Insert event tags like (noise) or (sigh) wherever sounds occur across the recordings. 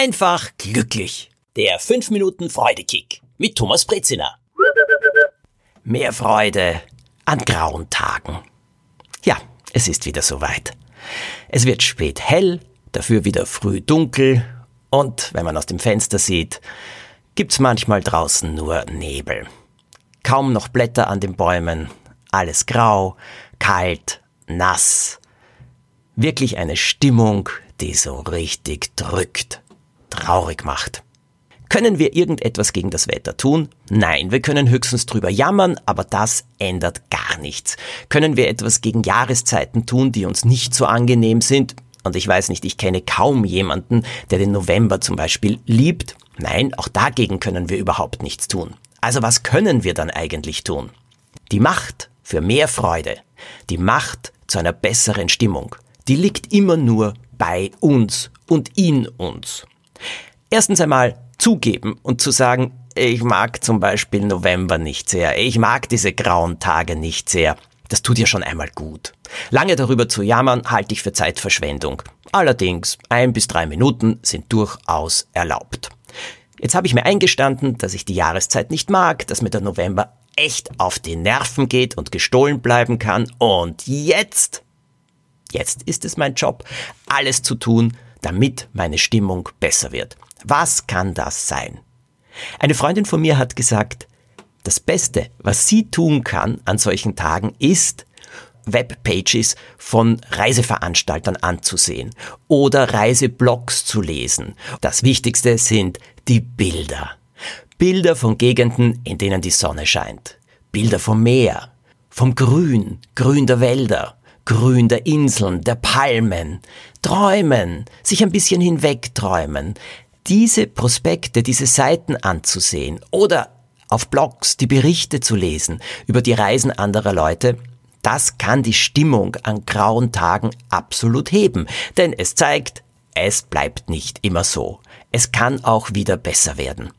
einfach glücklich. Der 5 Minuten Freudekick mit Thomas Brezina. Mehr Freude an grauen Tagen. Ja, es ist wieder soweit. Es wird spät hell, dafür wieder früh dunkel und wenn man aus dem Fenster sieht, gibt's manchmal draußen nur Nebel. Kaum noch Blätter an den Bäumen, alles grau, kalt, nass. Wirklich eine Stimmung, die so richtig drückt, traurig macht. Können wir irgendetwas gegen das Wetter tun? Nein, wir können höchstens drüber jammern, aber das ändert gar nichts. Können wir etwas gegen Jahreszeiten tun, die uns nicht so angenehm sind? Und ich weiß nicht, ich kenne kaum jemanden, der den November zum Beispiel liebt. Nein, auch dagegen können wir überhaupt nichts tun. Also was können wir dann eigentlich tun? Die Macht für mehr Freude, die Macht zu einer besseren Stimmung, die liegt immer nur bei uns und in uns. Erstens einmal zugeben und zu sagen, ich mag zum Beispiel November nicht sehr, ich mag diese grauen Tage nicht sehr. Das tut ja schon einmal gut. Lange darüber zu jammern, halte ich für Zeitverschwendung. Allerdings, ein bis drei Minuten sind durchaus erlaubt. Jetzt habe ich mir eingestanden, dass ich die Jahreszeit nicht mag, dass mir der November echt auf die Nerven geht und gestohlen bleiben kann. Und jetzt, jetzt ist es mein Job, alles zu tun, damit meine Stimmung besser wird. Was kann das sein? Eine Freundin von mir hat gesagt, das Beste, was sie tun kann an solchen Tagen, ist, Webpages von Reiseveranstaltern anzusehen oder Reiseblogs zu lesen. Das Wichtigste sind die Bilder. Bilder von Gegenden, in denen die Sonne scheint. Bilder vom Meer, vom Grün, Grün der Wälder, Grün der Inseln, der Palmen. Träumen, sich ein bisschen hinwegträumen, diese Prospekte, diese Seiten anzusehen oder auf Blogs die Berichte zu lesen über die Reisen anderer Leute, das kann die Stimmung an grauen Tagen absolut heben, denn es zeigt, es bleibt nicht immer so. Es kann auch wieder besser werden.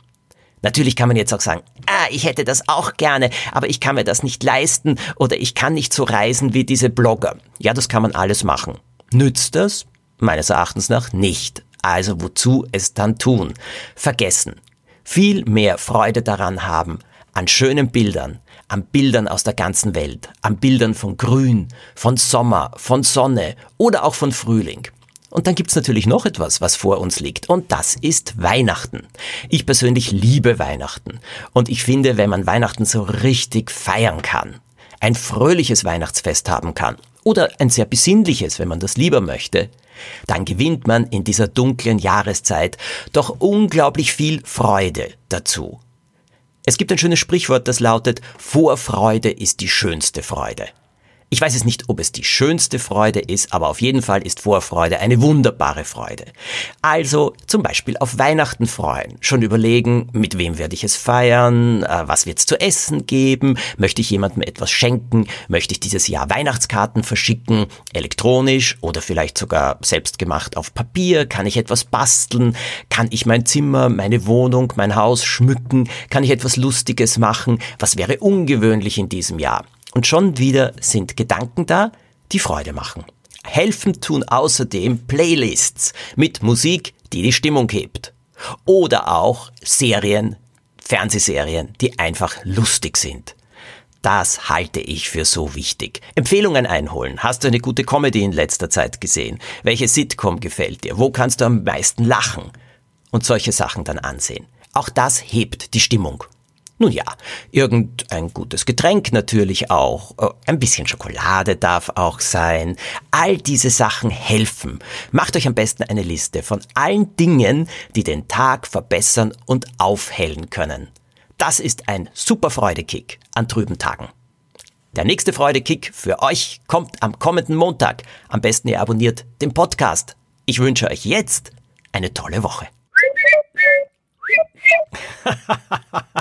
Natürlich kann man jetzt auch sagen, ah, ich hätte das auch gerne, aber ich kann mir das nicht leisten oder ich kann nicht so reisen wie diese Blogger. Ja, das kann man alles machen. Nützt das? Meines Erachtens nach nicht. Also wozu es dann tun? Vergessen. Viel mehr Freude daran haben, an schönen Bildern, an Bildern aus der ganzen Welt, an Bildern von Grün, von Sommer, von Sonne oder auch von Frühling. Und dann gibt's natürlich noch etwas, was vor uns liegt, und das ist Weihnachten. Ich persönlich liebe Weihnachten. Und ich finde, wenn man Weihnachten so richtig feiern kann, ein fröhliches Weihnachtsfest haben kann, oder ein sehr besinnliches, wenn man das lieber möchte, dann gewinnt man in dieser dunklen Jahreszeit doch unglaublich viel Freude dazu. Es gibt ein schönes Sprichwort, das lautet, Vorfreude ist die schönste Freude. Ich weiß es nicht, ob es die schönste Freude ist, aber auf jeden Fall ist Vorfreude eine wunderbare Freude. Also zum Beispiel auf Weihnachten freuen, schon überlegen, mit wem werde ich es feiern, äh, was wird es zu essen geben, möchte ich jemandem etwas schenken, möchte ich dieses Jahr Weihnachtskarten verschicken, elektronisch oder vielleicht sogar selbst gemacht auf Papier, kann ich etwas basteln, kann ich mein Zimmer, meine Wohnung, mein Haus schmücken, kann ich etwas Lustiges machen, was wäre ungewöhnlich in diesem Jahr. Und schon wieder sind Gedanken da, die Freude machen. Helfen tun außerdem Playlists mit Musik, die die Stimmung hebt. Oder auch Serien, Fernsehserien, die einfach lustig sind. Das halte ich für so wichtig. Empfehlungen einholen. Hast du eine gute Comedy in letzter Zeit gesehen? Welche Sitcom gefällt dir? Wo kannst du am meisten lachen? Und solche Sachen dann ansehen. Auch das hebt die Stimmung. Nun ja, irgendein gutes Getränk natürlich auch, äh, ein bisschen Schokolade darf auch sein. All diese Sachen helfen. Macht euch am besten eine Liste von allen Dingen, die den Tag verbessern und aufhellen können. Das ist ein super Freudekick an trüben Tagen. Der nächste Freudekick für euch kommt am kommenden Montag. Am besten ihr abonniert den Podcast. Ich wünsche euch jetzt eine tolle Woche. (laughs)